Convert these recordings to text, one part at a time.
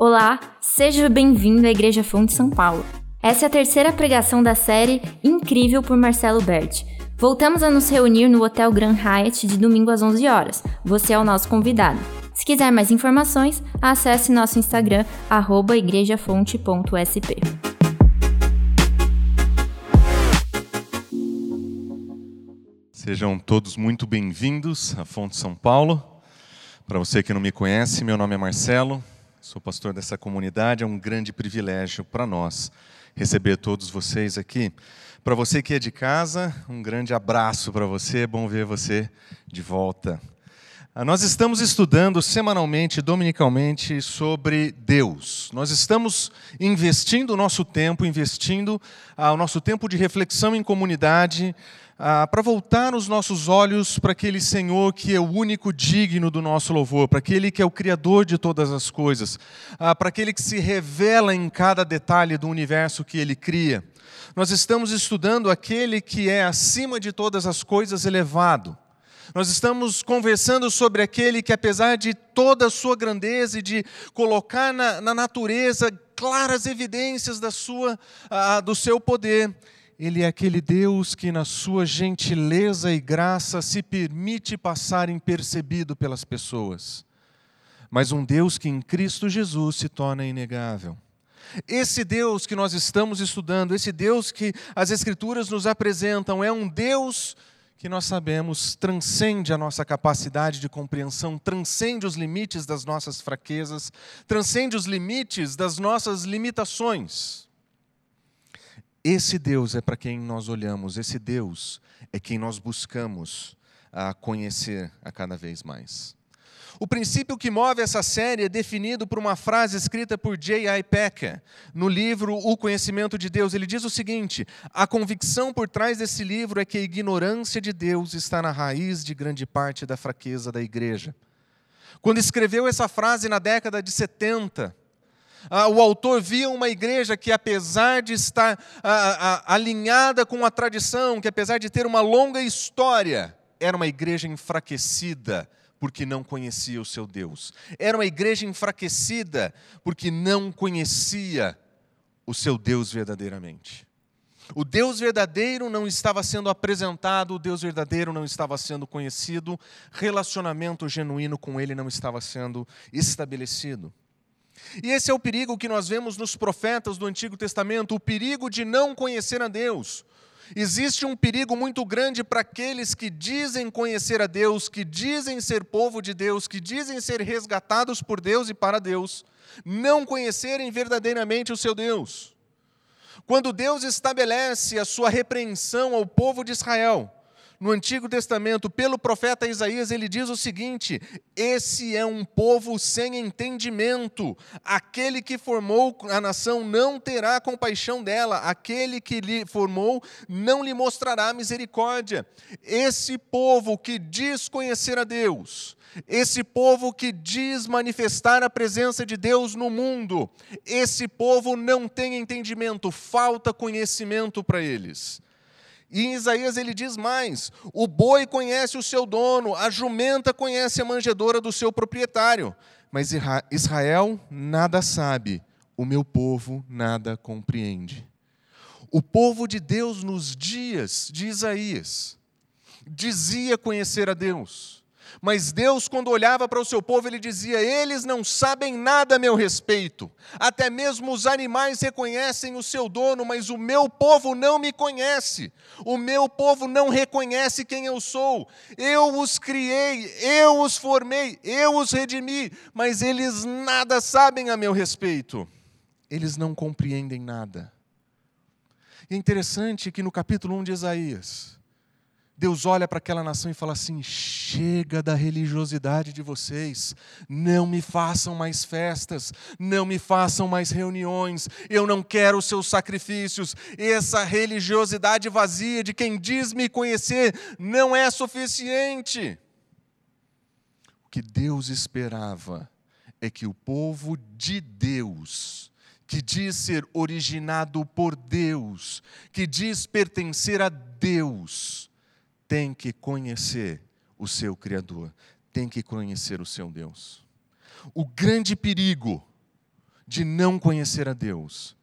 Olá, seja bem-vindo à Igreja Fonte São Paulo. Essa é a terceira pregação da série Incrível por Marcelo Berti. Voltamos a nos reunir no Hotel Grand Hyatt de domingo às 11 horas. Você é o nosso convidado. Se quiser mais informações, acesse nosso Instagram, igrejafonte.sp. Sejam todos muito bem-vindos à Fonte São Paulo. Para você que não me conhece, meu nome é Marcelo, sou pastor dessa comunidade. É um grande privilégio para nós receber todos vocês aqui. Para você que é de casa, um grande abraço para você, é bom ver você de volta. Ah, nós estamos estudando semanalmente, dominicalmente, sobre Deus. Nós estamos investindo o nosso tempo, investindo ah, o nosso tempo de reflexão em comunidade, ah, para voltar os nossos olhos para aquele Senhor que é o único digno do nosso louvor, para aquele que é o Criador de todas as coisas, ah, para aquele que se revela em cada detalhe do universo que ele cria. Nós estamos estudando aquele que é acima de todas as coisas elevado. Nós estamos conversando sobre aquele que, apesar de toda a sua grandeza e de colocar na, na natureza claras evidências da sua, ah, do seu poder, ele é aquele Deus que, na sua gentileza e graça, se permite passar impercebido pelas pessoas. Mas um Deus que em Cristo Jesus se torna inegável. Esse Deus que nós estamos estudando, esse Deus que as Escrituras nos apresentam, é um Deus que nós sabemos transcende a nossa capacidade de compreensão, transcende os limites das nossas fraquezas, transcende os limites das nossas limitações. Esse Deus é para quem nós olhamos, esse Deus é quem nós buscamos a conhecer a cada vez mais. O princípio que move essa série é definido por uma frase escrita por J.I. Packer no livro O Conhecimento de Deus. Ele diz o seguinte: A convicção por trás desse livro é que a ignorância de Deus está na raiz de grande parte da fraqueza da igreja. Quando escreveu essa frase na década de 70, ah, o autor via uma igreja que, apesar de estar ah, ah, alinhada com a tradição, que apesar de ter uma longa história, era uma igreja enfraquecida porque não conhecia o seu Deus. Era uma igreja enfraquecida porque não conhecia o seu Deus verdadeiramente. O Deus verdadeiro não estava sendo apresentado, o Deus verdadeiro não estava sendo conhecido, relacionamento genuíno com Ele não estava sendo estabelecido. E esse é o perigo que nós vemos nos profetas do Antigo Testamento, o perigo de não conhecer a Deus. Existe um perigo muito grande para aqueles que dizem conhecer a Deus, que dizem ser povo de Deus, que dizem ser resgatados por Deus e para Deus, não conhecerem verdadeiramente o seu Deus. Quando Deus estabelece a sua repreensão ao povo de Israel, no Antigo Testamento, pelo profeta Isaías, ele diz o seguinte: Esse é um povo sem entendimento. Aquele que formou a nação não terá compaixão dela, aquele que lhe formou não lhe mostrará misericórdia. Esse povo que diz conhecer a Deus, esse povo que diz manifestar a presença de Deus no mundo, esse povo não tem entendimento, falta conhecimento para eles. E em Isaías ele diz mais: o boi conhece o seu dono, a jumenta conhece a manjedora do seu proprietário, mas Israel nada sabe, o meu povo nada compreende. O povo de Deus nos dias de Isaías dizia conhecer a Deus mas Deus, quando olhava para o seu povo, ele dizia: Eles não sabem nada a meu respeito. Até mesmo os animais reconhecem o seu dono, mas o meu povo não me conhece. O meu povo não reconhece quem eu sou. Eu os criei, eu os formei, eu os redimi, mas eles nada sabem a meu respeito. Eles não compreendem nada. E é interessante que no capítulo 1 de Isaías, Deus olha para aquela nação e fala assim: chega da religiosidade de vocês, não me façam mais festas, não me façam mais reuniões, eu não quero seus sacrifícios. Essa religiosidade vazia de quem diz me conhecer não é suficiente. O que Deus esperava é que o povo de Deus, que diz ser originado por Deus, que diz pertencer a Deus, tem que conhecer o seu Criador, tem que conhecer o seu Deus. O grande perigo de não conhecer a Deus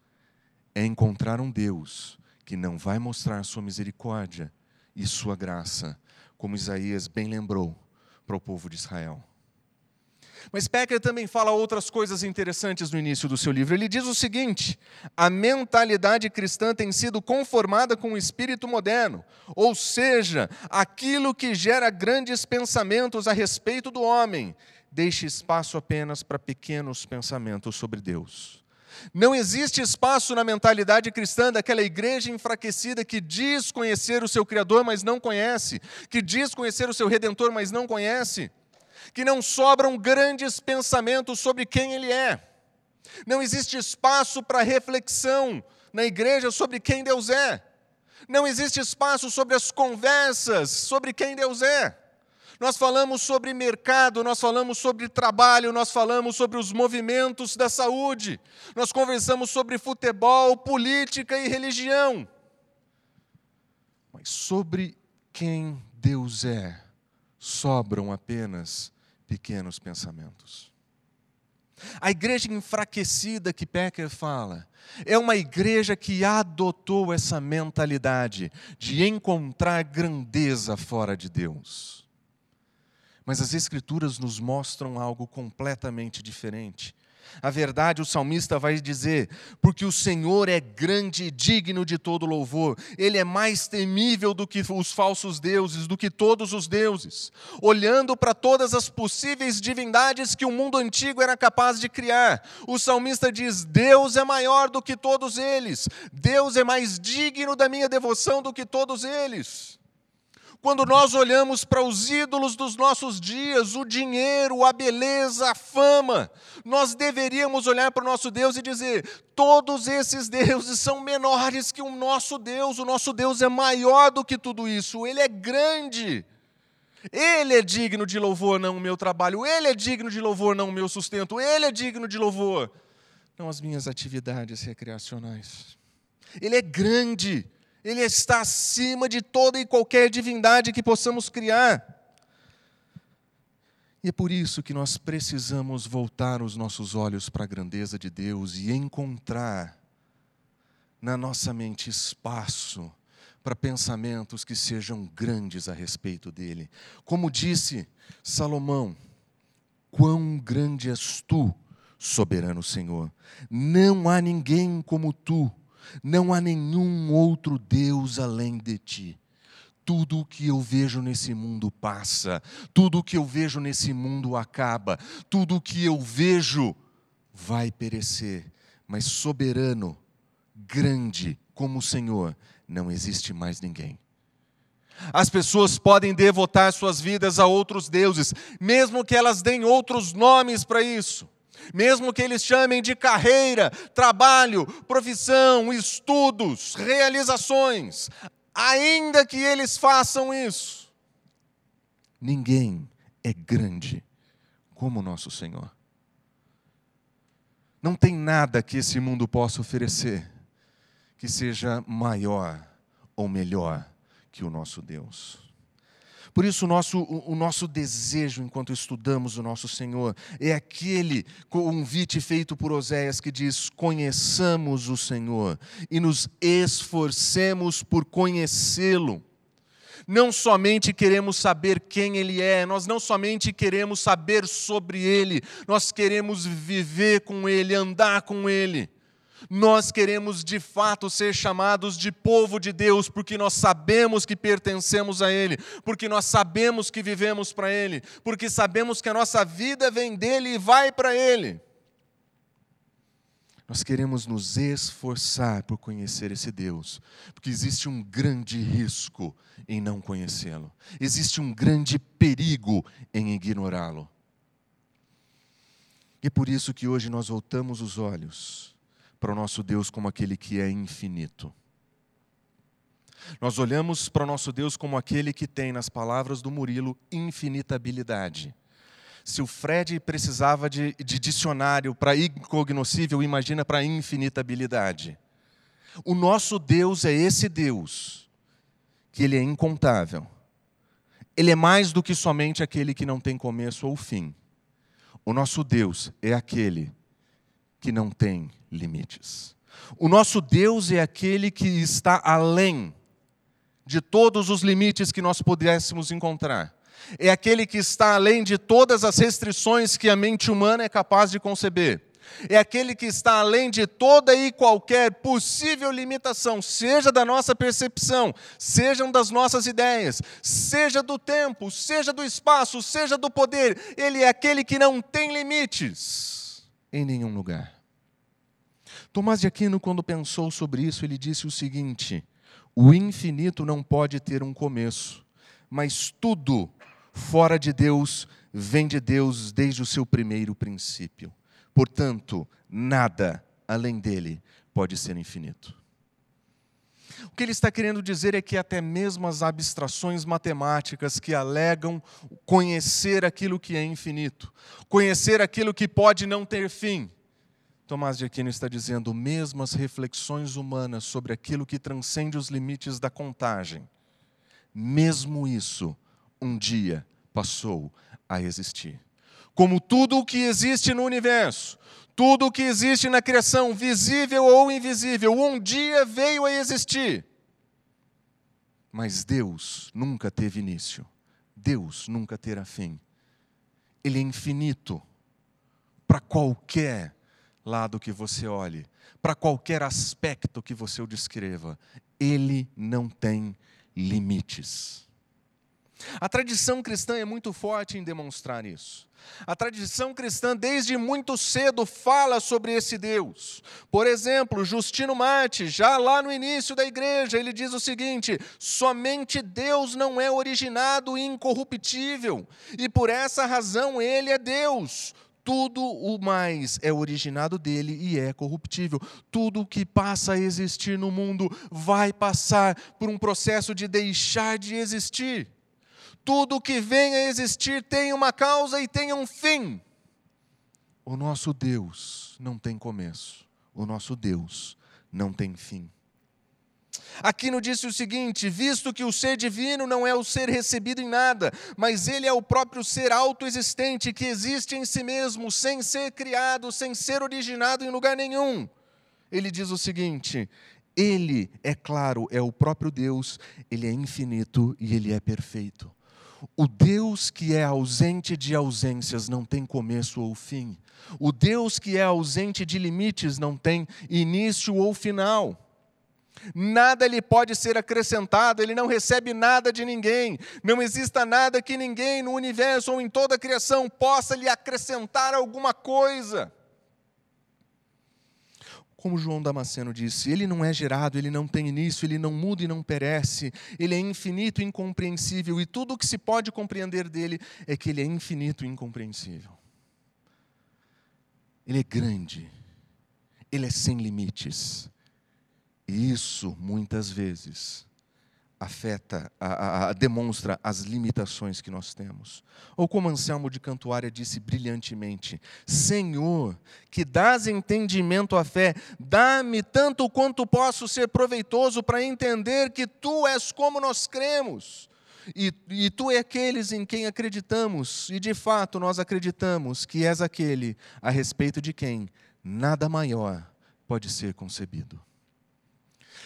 é encontrar um Deus que não vai mostrar sua misericórdia e sua graça, como Isaías bem lembrou para o povo de Israel. Mas Becker também fala outras coisas interessantes no início do seu livro. Ele diz o seguinte: a mentalidade cristã tem sido conformada com o espírito moderno, ou seja, aquilo que gera grandes pensamentos a respeito do homem, deixa espaço apenas para pequenos pensamentos sobre Deus. Não existe espaço na mentalidade cristã daquela igreja enfraquecida que diz conhecer o seu Criador, mas não conhece, que diz conhecer o seu Redentor, mas não conhece que não sobram grandes pensamentos sobre quem Ele é. Não existe espaço para reflexão na igreja sobre quem Deus é. Não existe espaço sobre as conversas sobre quem Deus é. Nós falamos sobre mercado, nós falamos sobre trabalho, nós falamos sobre os movimentos da saúde, nós conversamos sobre futebol, política e religião. Mas sobre quem Deus é, sobram apenas pequenos pensamentos. A igreja enfraquecida que Becker fala é uma igreja que adotou essa mentalidade de encontrar grandeza fora de Deus. Mas as Escrituras nos mostram algo completamente diferente. A verdade, o salmista vai dizer: porque o Senhor é grande e digno de todo louvor, ele é mais temível do que os falsos deuses, do que todos os deuses. Olhando para todas as possíveis divindades que o mundo antigo era capaz de criar, o salmista diz: Deus é maior do que todos eles, Deus é mais digno da minha devoção do que todos eles. Quando nós olhamos para os ídolos dos nossos dias, o dinheiro, a beleza, a fama, nós deveríamos olhar para o nosso Deus e dizer: todos esses deuses são menores que o nosso Deus, o nosso Deus é maior do que tudo isso, ele é grande. Ele é digno de louvor, não o meu trabalho. Ele é digno de louvor, não o meu sustento. Ele é digno de louvor, não as minhas atividades recreacionais. Ele é grande. Ele está acima de toda e qualquer divindade que possamos criar. E é por isso que nós precisamos voltar os nossos olhos para a grandeza de Deus e encontrar na nossa mente espaço para pensamentos que sejam grandes a respeito dele. Como disse Salomão, quão grande és tu, soberano Senhor. Não há ninguém como tu não há nenhum outro Deus além de ti. Tudo o que eu vejo nesse mundo passa, tudo o que eu vejo nesse mundo acaba, tudo o que eu vejo vai perecer, mas soberano, grande como o Senhor, não existe mais ninguém. As pessoas podem devotar suas vidas a outros deuses, mesmo que elas deem outros nomes para isso mesmo que eles chamem de carreira, trabalho, profissão, estudos, realizações, ainda que eles façam isso, ninguém é grande como o nosso Senhor. Não tem nada que esse mundo possa oferecer que seja maior ou melhor que o nosso Deus. Por isso, o nosso, o nosso desejo, enquanto estudamos o nosso Senhor, é aquele convite feito por Oséias que diz: conheçamos o Senhor e nos esforcemos por conhecê-lo. Não somente queremos saber quem Ele é, nós não somente queremos saber sobre Ele, nós queremos viver com Ele, andar com Ele. Nós queremos de fato ser chamados de povo de Deus, porque nós sabemos que pertencemos a Ele, porque nós sabemos que vivemos para Ele, porque sabemos que a nossa vida vem dele e vai para Ele. Nós queremos nos esforçar por conhecer esse Deus, porque existe um grande risco em não conhecê-lo, existe um grande perigo em ignorá-lo. E é por isso que hoje nós voltamos os olhos para o nosso Deus como aquele que é infinito. Nós olhamos para o nosso Deus como aquele que tem, nas palavras do Murilo, infinitabilidade. Se o Fred precisava de, de dicionário para incognoscível, imagina para infinitabilidade. O nosso Deus é esse Deus, que ele é incontável. Ele é mais do que somente aquele que não tem começo ou fim. O nosso Deus é aquele que não tem limites. O nosso Deus é aquele que está além de todos os limites que nós pudéssemos encontrar. É aquele que está além de todas as restrições que a mente humana é capaz de conceber. É aquele que está além de toda e qualquer possível limitação, seja da nossa percepção, sejam das nossas ideias, seja do tempo, seja do espaço, seja do poder. Ele é aquele que não tem limites em nenhum lugar. Tomás de Aquino, quando pensou sobre isso, ele disse o seguinte: o infinito não pode ter um começo, mas tudo fora de Deus vem de Deus desde o seu primeiro princípio. Portanto, nada além dele pode ser infinito. O que ele está querendo dizer é que até mesmo as abstrações matemáticas que alegam conhecer aquilo que é infinito, conhecer aquilo que pode não ter fim, Tomás de Aquino está dizendo, mesmo as reflexões humanas sobre aquilo que transcende os limites da contagem, mesmo isso um dia passou a existir. Como tudo o que existe no universo, tudo o que existe na criação, visível ou invisível, um dia veio a existir. Mas Deus nunca teve início. Deus nunca terá fim. Ele é infinito para qualquer lado que você olhe, para qualquer aspecto que você o descreva, ele não tem limites. A tradição cristã é muito forte em demonstrar isso. A tradição cristã, desde muito cedo, fala sobre esse Deus. Por exemplo, Justino Marte, já lá no início da igreja, ele diz o seguinte: somente Deus não é originado e incorruptível, e por essa razão ele é Deus tudo o mais é originado dele e é corruptível. Tudo o que passa a existir no mundo vai passar por um processo de deixar de existir. Tudo o que vem a existir tem uma causa e tem um fim. O nosso Deus não tem começo. O nosso Deus não tem fim. Aquino disse o seguinte: visto que o ser divino não é o ser recebido em nada, mas ele é o próprio ser autoexistente que existe em si mesmo, sem ser criado, sem ser originado em lugar nenhum. Ele diz o seguinte: ele, é claro, é o próprio Deus, ele é infinito e ele é perfeito. O Deus que é ausente de ausências não tem começo ou fim. O Deus que é ausente de limites não tem início ou final nada lhe pode ser acrescentado, ele não recebe nada de ninguém. Não exista nada que ninguém no universo ou em toda a criação possa lhe acrescentar alguma coisa. Como João Damasceno disse, ele não é gerado, ele não tem início, ele não muda e não perece, ele é infinito e incompreensível, e tudo o que se pode compreender dele é que ele é infinito e incompreensível. Ele é grande, ele é sem limites, e isso, muitas vezes, afeta, a, a, demonstra as limitações que nós temos. Ou como Anselmo de Cantuária disse brilhantemente: Senhor, que dás entendimento à fé, dá-me tanto quanto posso ser proveitoso para entender que tu és como nós cremos. E, e tu é aqueles em quem acreditamos, e de fato nós acreditamos que és aquele a respeito de quem nada maior pode ser concebido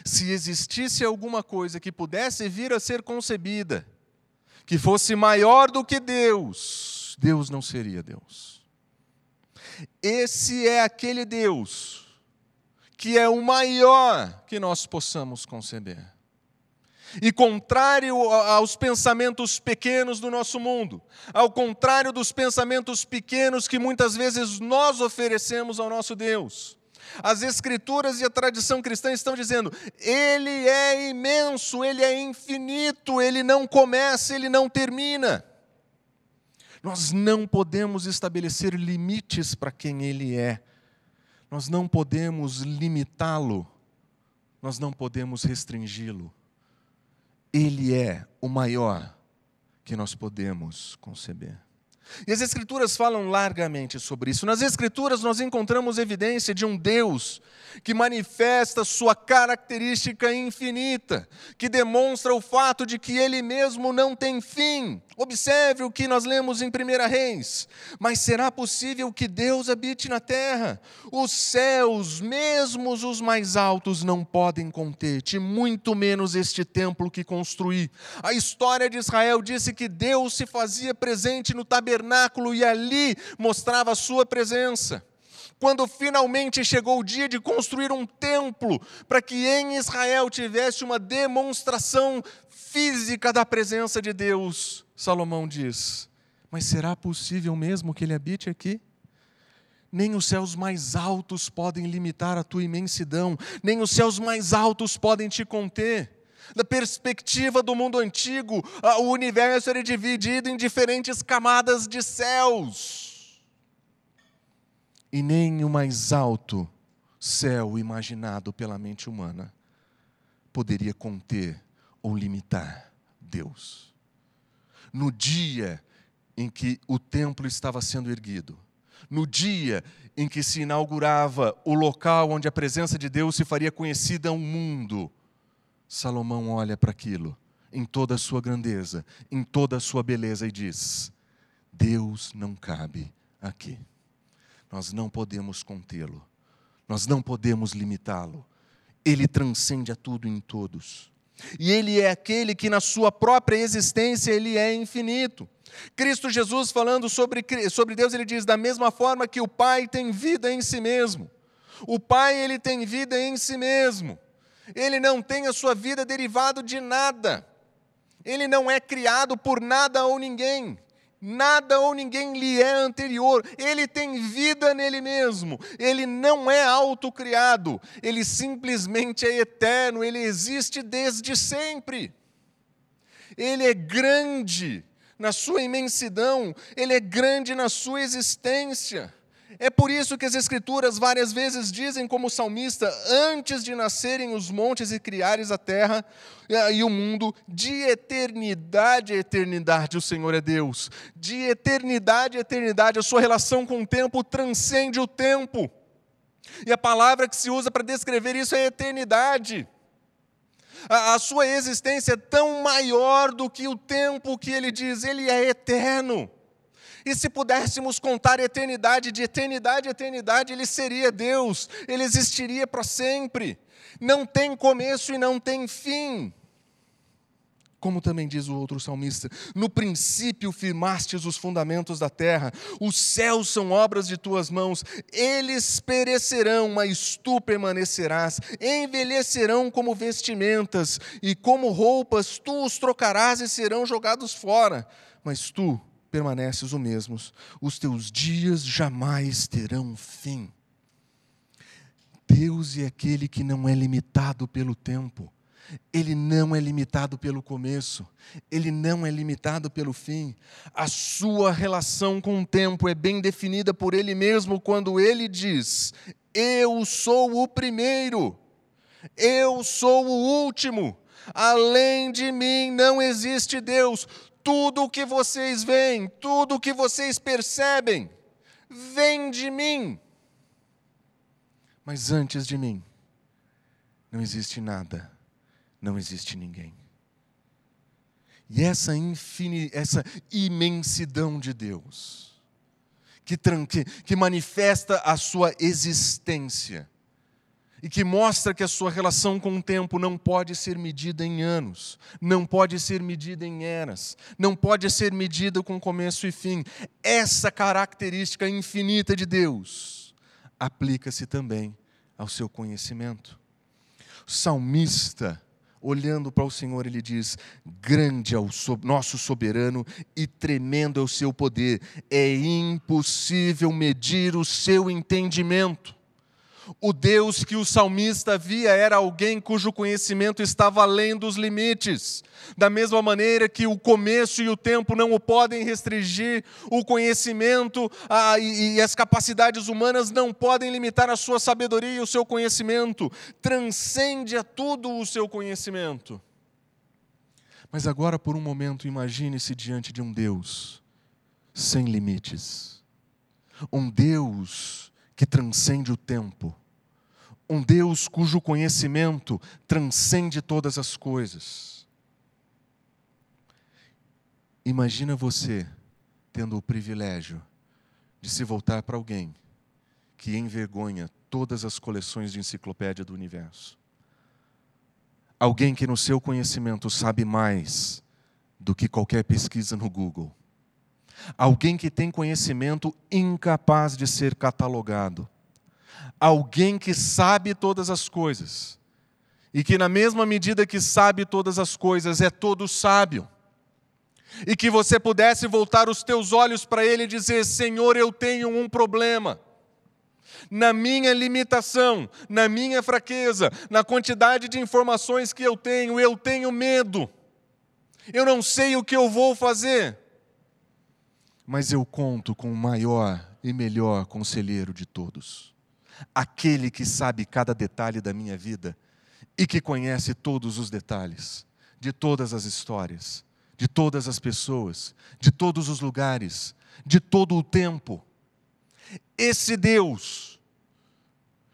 se existisse alguma coisa que pudesse vir a ser concebida, que fosse maior do que Deus, Deus não seria Deus. Esse é aquele Deus que é o maior que nós possamos conceber. E contrário aos pensamentos pequenos do nosso mundo, ao contrário dos pensamentos pequenos que muitas vezes nós oferecemos ao nosso Deus, as Escrituras e a tradição cristã estão dizendo: Ele é imenso, Ele é infinito, Ele não começa, Ele não termina. Nós não podemos estabelecer limites para quem Ele é, nós não podemos limitá-lo, nós não podemos restringi-lo. Ele é o maior que nós podemos conceber. E as Escrituras falam largamente sobre isso. Nas Escrituras nós encontramos evidência de um Deus que manifesta sua característica infinita, que demonstra o fato de que ele mesmo não tem fim. Observe o que nós lemos em 1 Reis. Mas será possível que Deus habite na terra? Os céus, mesmo os mais altos, não podem conter-te, muito menos este templo que construí. A história de Israel disse que Deus se fazia presente no tabernáculo e ali mostrava a sua presença quando finalmente chegou o dia de construir um templo, para que em Israel tivesse uma demonstração física da presença de Deus, Salomão diz: Mas será possível mesmo que ele habite aqui? Nem os céus mais altos podem limitar a tua imensidão, nem os céus mais altos podem te conter. Da perspectiva do mundo antigo, o universo era dividido em diferentes camadas de céus e nem o mais alto céu imaginado pela mente humana poderia conter ou limitar Deus. No dia em que o templo estava sendo erguido, no dia em que se inaugurava o local onde a presença de Deus se faria conhecida ao mundo, Salomão olha para aquilo em toda a sua grandeza, em toda a sua beleza e diz: Deus não cabe aqui nós não podemos contê-lo, nós não podemos limitá-lo. Ele transcende a tudo em todos. E ele é aquele que na sua própria existência ele é infinito. Cristo Jesus falando sobre, sobre Deus, ele diz da mesma forma que o Pai tem vida em si mesmo. O Pai ele tem vida em si mesmo. Ele não tem a sua vida derivado de nada. Ele não é criado por nada ou ninguém. Nada ou ninguém lhe é anterior, ele tem vida nele mesmo, ele não é autocriado, ele simplesmente é eterno, ele existe desde sempre. Ele é grande na sua imensidão, ele é grande na sua existência. É por isso que as Escrituras várias vezes dizem, como salmista, antes de nascerem os montes e criares a terra e o mundo, de eternidade a eternidade o Senhor é Deus. De eternidade a eternidade, a sua relação com o tempo transcende o tempo. E a palavra que se usa para descrever isso é eternidade. A, a sua existência é tão maior do que o tempo que ele diz, ele é eterno. E se pudéssemos contar eternidade, de eternidade a eternidade, ele seria Deus, ele existiria para sempre. Não tem começo e não tem fim. Como também diz o outro salmista: No princípio firmastes os fundamentos da terra, os céus são obras de tuas mãos, eles perecerão, mas tu permanecerás, envelhecerão como vestimentas, e como roupas tu os trocarás e serão jogados fora, mas tu permaneces o mesmo, os teus dias jamais terão fim. Deus é aquele que não é limitado pelo tempo, ele não é limitado pelo começo, ele não é limitado pelo fim. A sua relação com o tempo é bem definida por ele mesmo quando ele diz: Eu sou o primeiro, eu sou o último, além de mim não existe Deus tudo o que vocês veem, tudo o que vocês percebem, vem de mim. Mas antes de mim, não existe nada, não existe ninguém. E essa, infin... essa imensidão de Deus, que, que, que manifesta a sua existência, e que mostra que a sua relação com o tempo não pode ser medida em anos, não pode ser medida em eras, não pode ser medida com começo e fim. Essa característica infinita de Deus aplica-se também ao seu conhecimento. O salmista, olhando para o Senhor, ele diz: Grande é o nosso soberano e tremendo é o seu poder, é impossível medir o seu entendimento. O Deus que o salmista via era alguém cujo conhecimento estava além dos limites. Da mesma maneira que o começo e o tempo não o podem restringir, o conhecimento a, e, e as capacidades humanas não podem limitar a sua sabedoria e o seu conhecimento. Transcende a tudo o seu conhecimento. Mas agora, por um momento, imagine-se diante de um Deus sem limites, um Deus que transcende o tempo, um Deus cujo conhecimento transcende todas as coisas. Imagina você tendo o privilégio de se voltar para alguém que envergonha todas as coleções de enciclopédia do universo. Alguém que no seu conhecimento sabe mais do que qualquer pesquisa no Google. Alguém que tem conhecimento incapaz de ser catalogado. Alguém que sabe todas as coisas. E que, na mesma medida que sabe todas as coisas, é todo sábio. E que você pudesse voltar os teus olhos para Ele e dizer: Senhor, eu tenho um problema na minha limitação, na minha fraqueza, na quantidade de informações que eu tenho, eu tenho medo. Eu não sei o que eu vou fazer. Mas eu conto com o maior e melhor conselheiro de todos, aquele que sabe cada detalhe da minha vida e que conhece todos os detalhes de todas as histórias, de todas as pessoas, de todos os lugares, de todo o tempo. Esse Deus,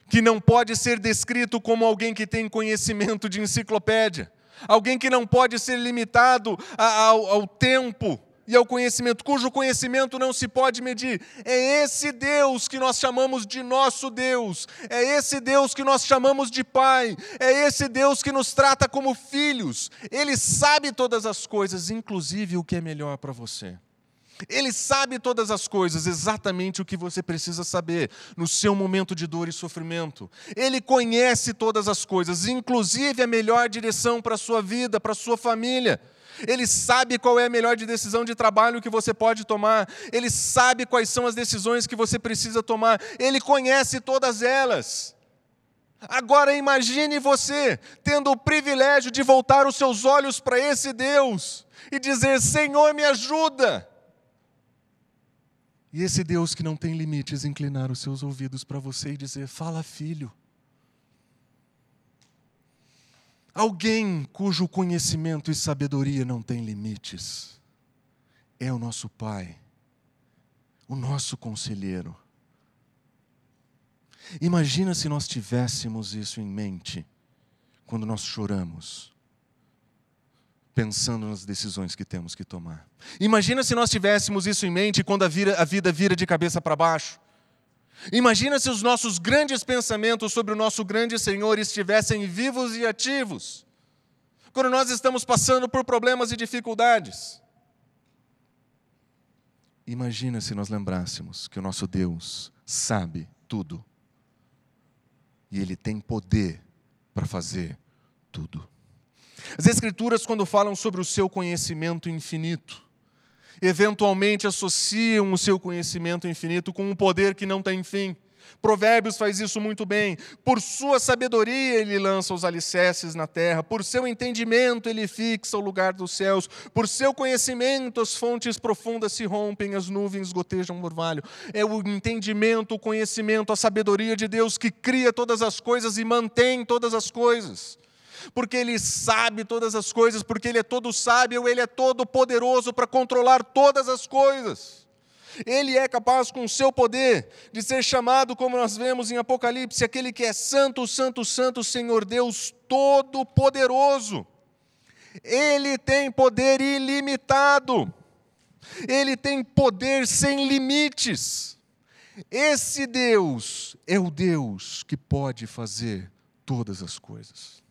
que não pode ser descrito como alguém que tem conhecimento de enciclopédia, alguém que não pode ser limitado ao, ao tempo e ao conhecimento, cujo conhecimento não se pode medir. É esse Deus que nós chamamos de nosso Deus, é esse Deus que nós chamamos de Pai, é esse Deus que nos trata como filhos. Ele sabe todas as coisas, inclusive o que é melhor para você. Ele sabe todas as coisas, exatamente o que você precisa saber no seu momento de dor e sofrimento. Ele conhece todas as coisas, inclusive a melhor direção para a sua vida, para a sua família. Ele sabe qual é a melhor decisão de trabalho que você pode tomar. Ele sabe quais são as decisões que você precisa tomar. Ele conhece todas elas. Agora imagine você tendo o privilégio de voltar os seus olhos para esse Deus e dizer: Senhor, me ajuda. E esse Deus que não tem limites inclinar os seus ouvidos para você e dizer: Fala, filho. Alguém cujo conhecimento e sabedoria não tem limites é o nosso Pai, o nosso conselheiro. Imagina se nós tivéssemos isso em mente quando nós choramos pensando nas decisões que temos que tomar. Imagina se nós tivéssemos isso em mente quando a, a vida vira de cabeça para baixo. Imagina se os nossos grandes pensamentos sobre o nosso grande Senhor estivessem vivos e ativos. Quando nós estamos passando por problemas e dificuldades. Imagina se nós lembrássemos que o nosso Deus sabe tudo. E Ele tem poder para fazer tudo. As Escrituras, quando falam sobre o seu conhecimento infinito, eventualmente associam o seu conhecimento infinito com um poder que não tem fim. Provérbios faz isso muito bem. Por sua sabedoria ele lança os alicerces na terra, por seu entendimento ele fixa o lugar dos céus, por seu conhecimento as fontes profundas se rompem, as nuvens gotejam orvalho. É o entendimento, o conhecimento, a sabedoria de Deus que cria todas as coisas e mantém todas as coisas porque Ele sabe todas as coisas, porque Ele é todo sábio, Ele é todo poderoso para controlar todas as coisas. Ele é capaz, com o seu poder, de ser chamado, como nós vemos em Apocalipse, aquele que é Santo, Santo, Santo, Senhor Deus Todo-Poderoso. Ele tem poder ilimitado, ele tem poder sem limites. Esse Deus é o Deus que pode fazer todas as coisas.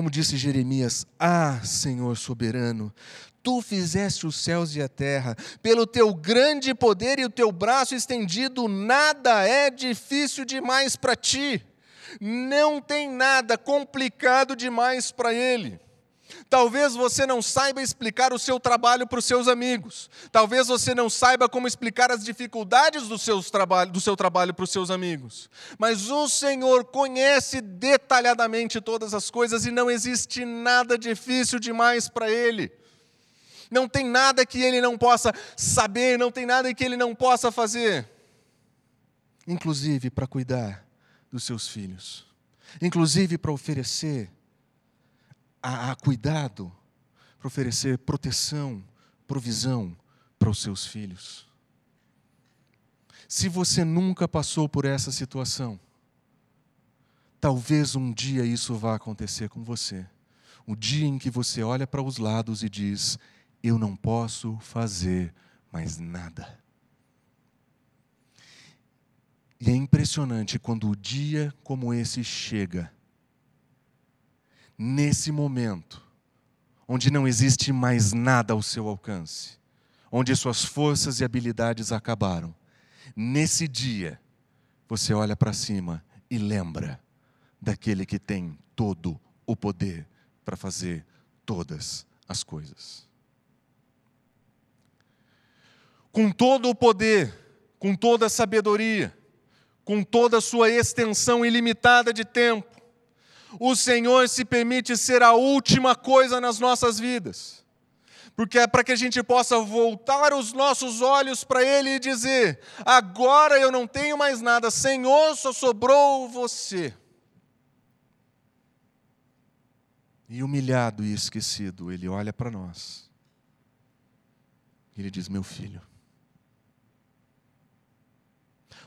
Como disse Jeremias: Ah, Senhor soberano, tu fizeste os céus e a terra, pelo teu grande poder e o teu braço estendido, nada é difícil demais para ti, não tem nada complicado demais para ele. Talvez você não saiba explicar o seu trabalho para os seus amigos. Talvez você não saiba como explicar as dificuldades do, trabalho, do seu trabalho para os seus amigos. Mas o Senhor conhece detalhadamente todas as coisas e não existe nada difícil demais para Ele. Não tem nada que Ele não possa saber, não tem nada que Ele não possa fazer. Inclusive para cuidar dos seus filhos. Inclusive para oferecer a, a cuidado, para oferecer proteção provisão para os seus filhos. Se você nunca passou por essa situação, talvez um dia isso vá acontecer com você. O dia em que você olha para os lados e diz: Eu não posso fazer mais nada. E é impressionante quando o dia como esse chega, nesse momento, onde não existe mais nada ao seu alcance, onde suas forças e habilidades acabaram. Nesse dia, você olha para cima e lembra daquele que tem todo o poder para fazer todas as coisas. Com todo o poder, com toda a sabedoria, com toda a sua extensão ilimitada de tempo, o Senhor se permite ser a última coisa nas nossas vidas. Porque é para que a gente possa voltar os nossos olhos para Ele e dizer: agora eu não tenho mais nada, Senhor, só sobrou você. E humilhado e esquecido, Ele olha para nós. Ele diz: Meu filho,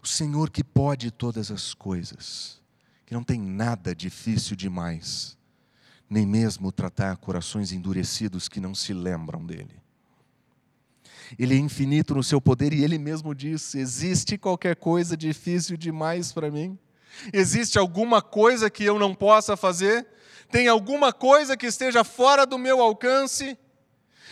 o Senhor que pode todas as coisas, não tem nada difícil demais, nem mesmo tratar corações endurecidos que não se lembram dele. Ele é infinito no seu poder e ele mesmo diz: existe qualquer coisa difícil demais para mim? Existe alguma coisa que eu não possa fazer? Tem alguma coisa que esteja fora do meu alcance?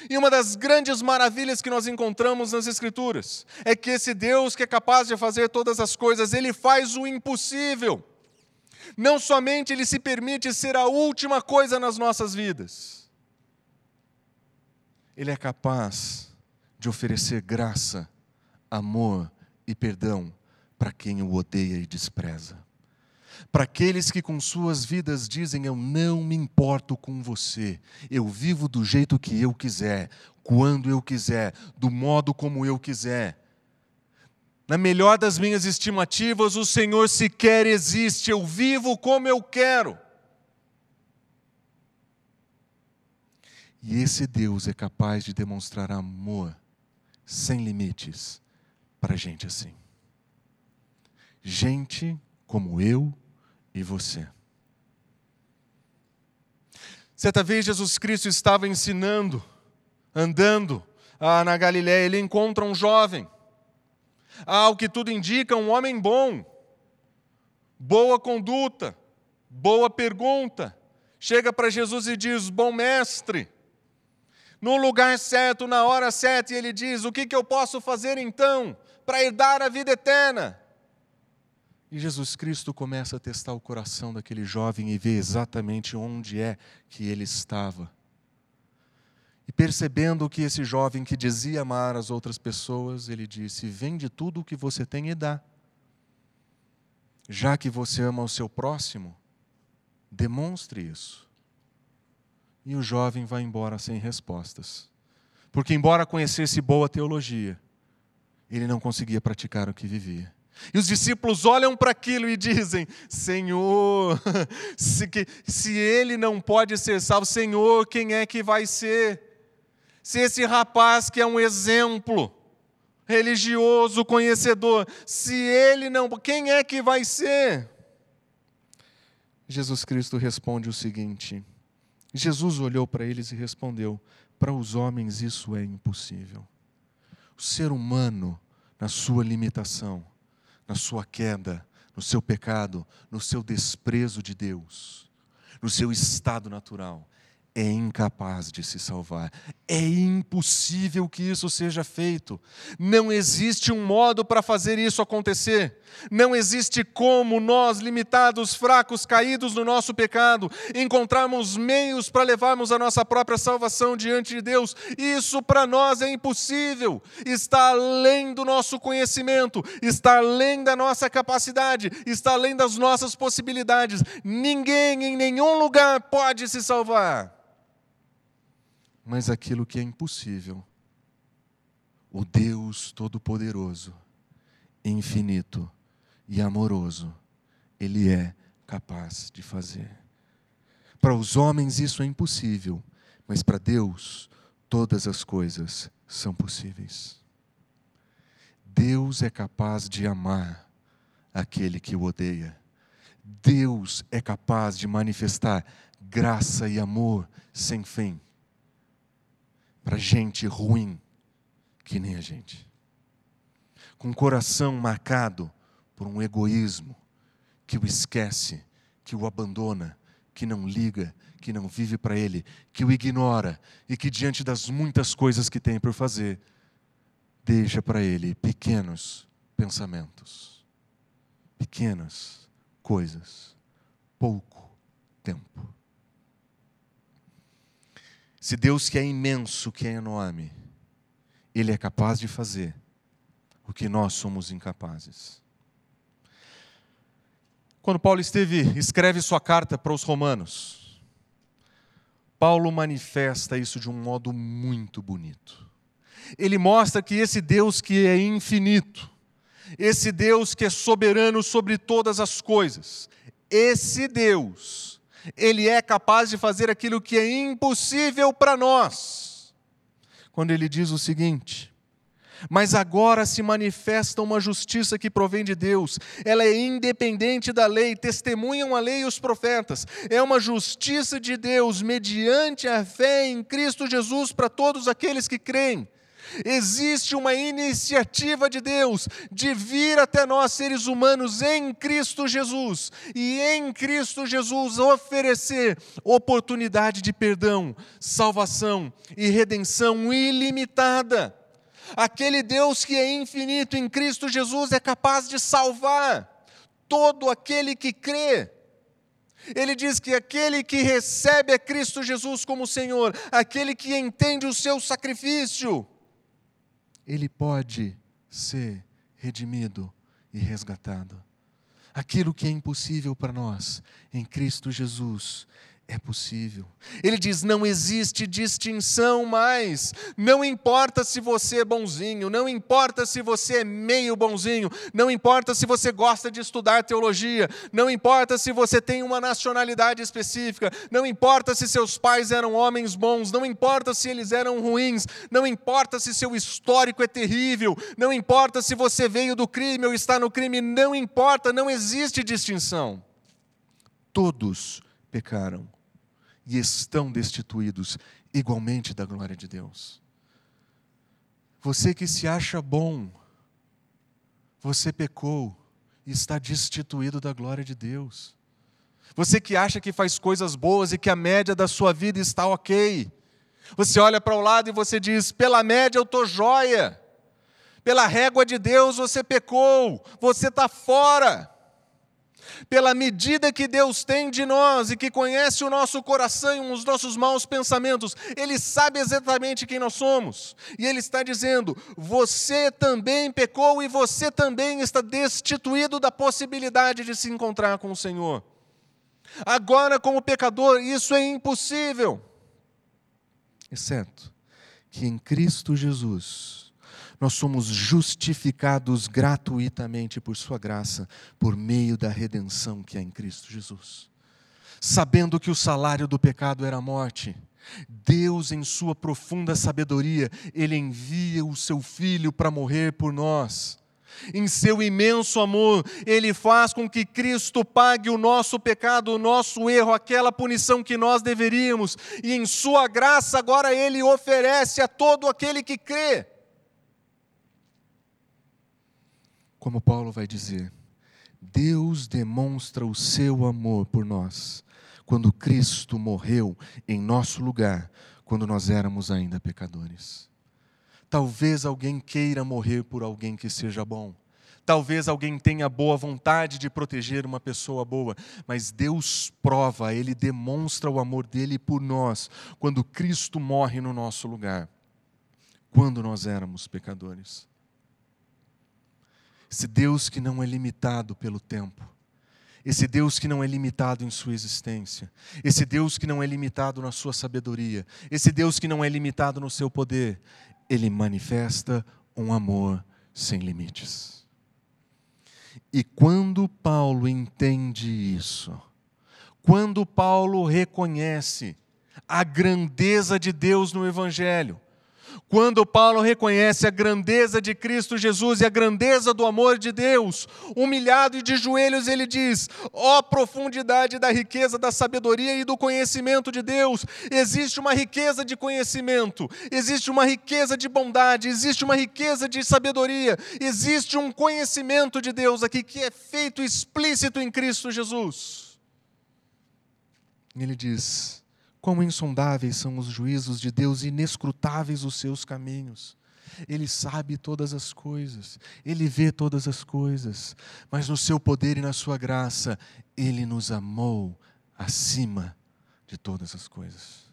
E uma das grandes maravilhas que nós encontramos nas Escrituras é que esse Deus que é capaz de fazer todas as coisas, ele faz o impossível. Não somente ele se permite ser a última coisa nas nossas vidas, ele é capaz de oferecer graça, amor e perdão para quem o odeia e despreza. Para aqueles que com suas vidas dizem: Eu não me importo com você, eu vivo do jeito que eu quiser, quando eu quiser, do modo como eu quiser. Na melhor das minhas estimativas, o Senhor sequer existe, eu vivo como eu quero. E esse Deus é capaz de demonstrar amor sem limites para gente assim. Gente como eu e você. Certa vez Jesus Cristo estava ensinando, andando ah, na Galiléia, ele encontra um jovem, ao que tudo indica, um homem bom, boa conduta, boa pergunta. Chega para Jesus e diz: Bom mestre, no lugar certo, na hora certa, e ele diz: O que, que eu posso fazer então para herdar a vida eterna? E Jesus Cristo começa a testar o coração daquele jovem e vê exatamente onde é que ele estava. E percebendo que esse jovem que dizia amar as outras pessoas, ele disse: Vende tudo o que você tem e dá. Já que você ama o seu próximo, demonstre isso. E o jovem vai embora sem respostas. Porque, embora conhecesse boa teologia, ele não conseguia praticar o que vivia. E os discípulos olham para aquilo e dizem: Senhor, se, que, se ele não pode ser salvo, Senhor, quem é que vai ser? Se esse rapaz que é um exemplo religioso, conhecedor, se ele não, quem é que vai ser? Jesus Cristo responde o seguinte: Jesus olhou para eles e respondeu: Para os homens isso é impossível. O ser humano, na sua limitação, na sua queda, no seu pecado, no seu desprezo de Deus, no seu estado natural, é incapaz de se salvar. É impossível que isso seja feito. Não existe um modo para fazer isso acontecer. Não existe como nós, limitados, fracos, caídos no nosso pecado, encontrarmos meios para levarmos a nossa própria salvação diante de Deus. Isso para nós é impossível. Está além do nosso conhecimento, está além da nossa capacidade, está além das nossas possibilidades. Ninguém em nenhum lugar pode se salvar mas aquilo que é impossível, o Deus Todo-Poderoso, infinito e amoroso, Ele é capaz de fazer. Para os homens isso é impossível, mas para Deus todas as coisas são possíveis. Deus é capaz de amar aquele que o odeia. Deus é capaz de manifestar graça e amor sem fim para gente ruim que nem a gente. Com o coração marcado por um egoísmo que o esquece, que o abandona, que não liga, que não vive para ele, que o ignora e que diante das muitas coisas que tem por fazer, deixa para ele pequenos pensamentos, pequenas coisas, pouco tempo. Se Deus que é imenso, que é enorme, Ele é capaz de fazer o que nós somos incapazes. Quando Paulo esteve, escreve sua carta para os romanos, Paulo manifesta isso de um modo muito bonito ele mostra que esse Deus que é infinito, esse Deus que é soberano sobre todas as coisas, esse Deus, ele é capaz de fazer aquilo que é impossível para nós. Quando ele diz o seguinte: mas agora se manifesta uma justiça que provém de Deus, ela é independente da lei, testemunham a lei e os profetas, é uma justiça de Deus mediante a fé em Cristo Jesus para todos aqueles que creem Existe uma iniciativa de Deus de vir até nós, seres humanos, em Cristo Jesus, e em Cristo Jesus oferecer oportunidade de perdão, salvação e redenção ilimitada. Aquele Deus que é infinito em Cristo Jesus é capaz de salvar todo aquele que crê. Ele diz que aquele que recebe a Cristo Jesus como Senhor, aquele que entende o seu sacrifício, ele pode ser redimido e resgatado. Aquilo que é impossível para nós, em Cristo Jesus, é possível. Ele diz: não existe distinção mais. Não importa se você é bonzinho, não importa se você é meio bonzinho, não importa se você gosta de estudar teologia, não importa se você tem uma nacionalidade específica, não importa se seus pais eram homens bons, não importa se eles eram ruins, não importa se seu histórico é terrível, não importa se você veio do crime ou está no crime, não importa, não existe distinção. Todos pecaram e estão destituídos igualmente da glória de Deus. Você que se acha bom, você pecou e está destituído da glória de Deus. Você que acha que faz coisas boas e que a média da sua vida está ok. Você olha para o lado e você diz: pela média eu estou joia. Pela régua de Deus você pecou, você está fora pela medida que Deus tem de nós e que conhece o nosso coração e os nossos maus pensamentos, Ele sabe exatamente quem nós somos. E Ele está dizendo: você também pecou e você também está destituído da possibilidade de se encontrar com o Senhor. Agora, como pecador, isso é impossível, exceto que em Cristo Jesus nós somos justificados gratuitamente por Sua graça, por meio da redenção que é em Cristo Jesus. Sabendo que o salário do pecado era a morte, Deus, em Sua profunda sabedoria, Ele envia o Seu Filho para morrer por nós. Em seu imenso amor, Ele faz com que Cristo pague o nosso pecado, o nosso erro, aquela punição que nós deveríamos, e em Sua graça, agora Ele oferece a todo aquele que crê como Paulo vai dizer, Deus demonstra o seu amor por nós quando Cristo morreu em nosso lugar, quando nós éramos ainda pecadores. Talvez alguém queira morrer por alguém que seja bom. Talvez alguém tenha boa vontade de proteger uma pessoa boa, mas Deus prova, Ele demonstra o amor dele por nós, quando Cristo morre no nosso lugar, quando nós éramos pecadores. Esse Deus que não é limitado pelo tempo. Esse Deus que não é limitado em sua existência. Esse Deus que não é limitado na sua sabedoria. Esse Deus que não é limitado no seu poder. Ele manifesta um amor sem limites. E quando Paulo entende isso, quando Paulo reconhece a grandeza de Deus no Evangelho, Quando Paulo reconhece a grandeza de Cristo Jesus e a grandeza do amor de Deus, humilhado e de joelhos, ele diz: ó oh, profundidade da riqueza da sabedoria e do conhecimento de Deus! Existe uma riqueza de conhecimento, existe uma riqueza de bondade, existe uma riqueza de sabedoria, existe um conhecimento de Deus aqui que é feito explícito em Cristo Jesus. Ele diz: Quão insondáveis são os juízos de Deus, inescrutáveis os seus caminhos. Ele sabe todas as coisas, ele vê todas as coisas, mas no seu poder e na sua graça, ele nos amou acima de todas as coisas.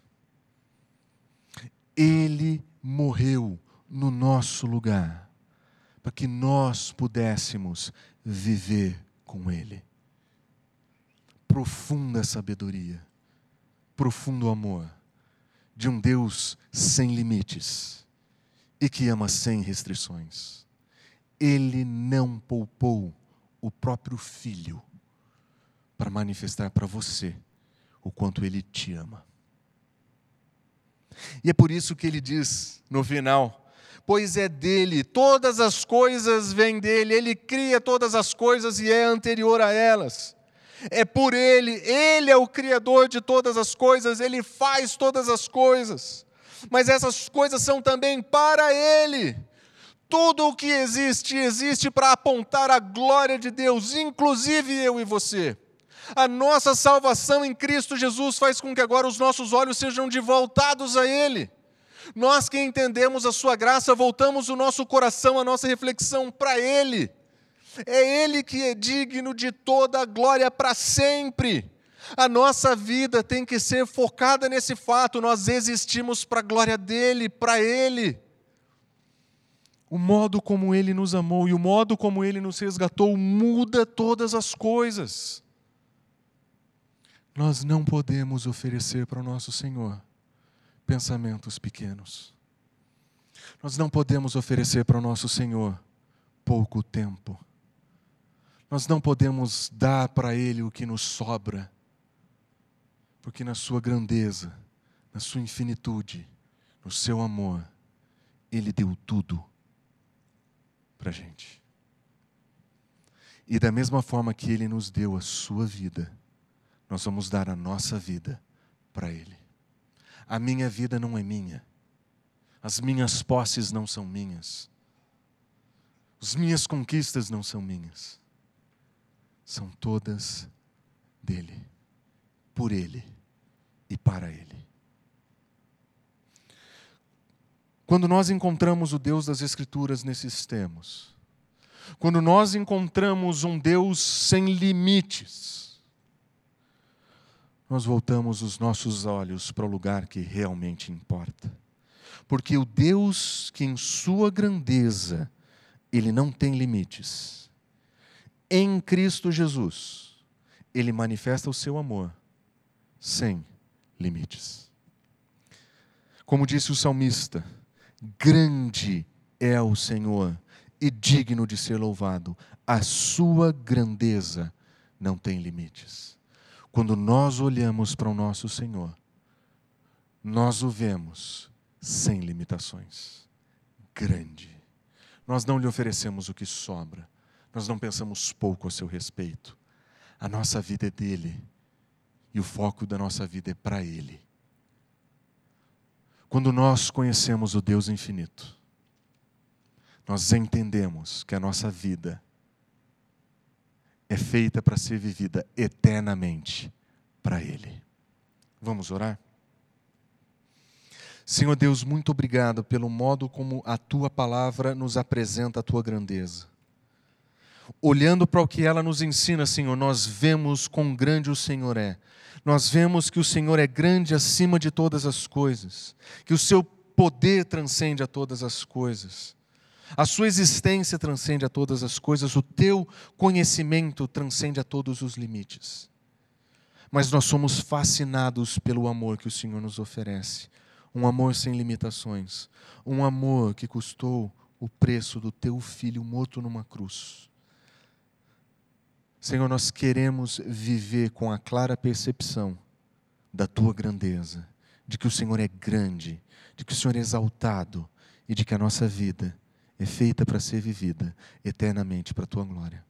Ele morreu no nosso lugar, para que nós pudéssemos viver com Ele. Profunda sabedoria profundo amor de um Deus sem limites e que ama sem restrições. Ele não poupou o próprio filho para manifestar para você o quanto ele te ama. E é por isso que ele diz no final: Pois é dele, todas as coisas vêm dele, ele cria todas as coisas e é anterior a elas é por Ele, Ele é o Criador de todas as coisas, Ele faz todas as coisas, mas essas coisas são também para Ele. Tudo o que existe, existe para apontar a glória de Deus, inclusive eu e você. A nossa salvação em Cristo Jesus faz com que agora os nossos olhos sejam de voltados a Ele. Nós que entendemos a Sua graça, voltamos o nosso coração, a nossa reflexão para Ele. É Ele que é digno de toda a glória para sempre. A nossa vida tem que ser focada nesse fato, nós existimos para a glória dele, para Ele. O modo como Ele nos amou e o modo como Ele nos resgatou muda todas as coisas. Nós não podemos oferecer para o nosso Senhor pensamentos pequenos. Nós não podemos oferecer para o nosso Senhor pouco tempo. Nós não podemos dar para Ele o que nos sobra, porque na Sua grandeza, na Sua infinitude, no Seu amor, Ele deu tudo para a gente. E da mesma forma que Ele nos deu a Sua vida, nós vamos dar a nossa vida para Ele. A minha vida não é minha, as minhas posses não são minhas, as minhas conquistas não são minhas são todas dele, por ele e para ele. Quando nós encontramos o Deus das Escrituras nesses termos, quando nós encontramos um Deus sem limites, nós voltamos os nossos olhos para o lugar que realmente importa. Porque o Deus que em sua grandeza, ele não tem limites, em Cristo Jesus, ele manifesta o seu amor sem limites. Como disse o salmista, grande é o Senhor e digno de ser louvado, a sua grandeza não tem limites. Quando nós olhamos para o nosso Senhor, nós o vemos sem limitações. Grande. Nós não lhe oferecemos o que sobra nós não pensamos pouco a seu respeito. A nossa vida é dele e o foco da nossa vida é para ele. Quando nós conhecemos o Deus infinito, nós entendemos que a nossa vida é feita para ser vivida eternamente para Ele. Vamos orar? Senhor Deus, muito obrigado pelo modo como a tua palavra nos apresenta a tua grandeza olhando para o que ela nos ensina, Senhor, nós vemos quão grande o Senhor é. Nós vemos que o Senhor é grande acima de todas as coisas, que o seu poder transcende a todas as coisas. A sua existência transcende a todas as coisas, o teu conhecimento transcende a todos os limites. Mas nós somos fascinados pelo amor que o Senhor nos oferece, um amor sem limitações, um amor que custou o preço do teu filho morto numa cruz Senhor, nós queremos viver com a clara percepção da tua grandeza, de que o Senhor é grande, de que o Senhor é exaltado e de que a nossa vida é feita para ser vivida eternamente para a tua glória.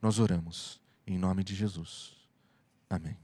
Nós oramos em nome de Jesus. Amém.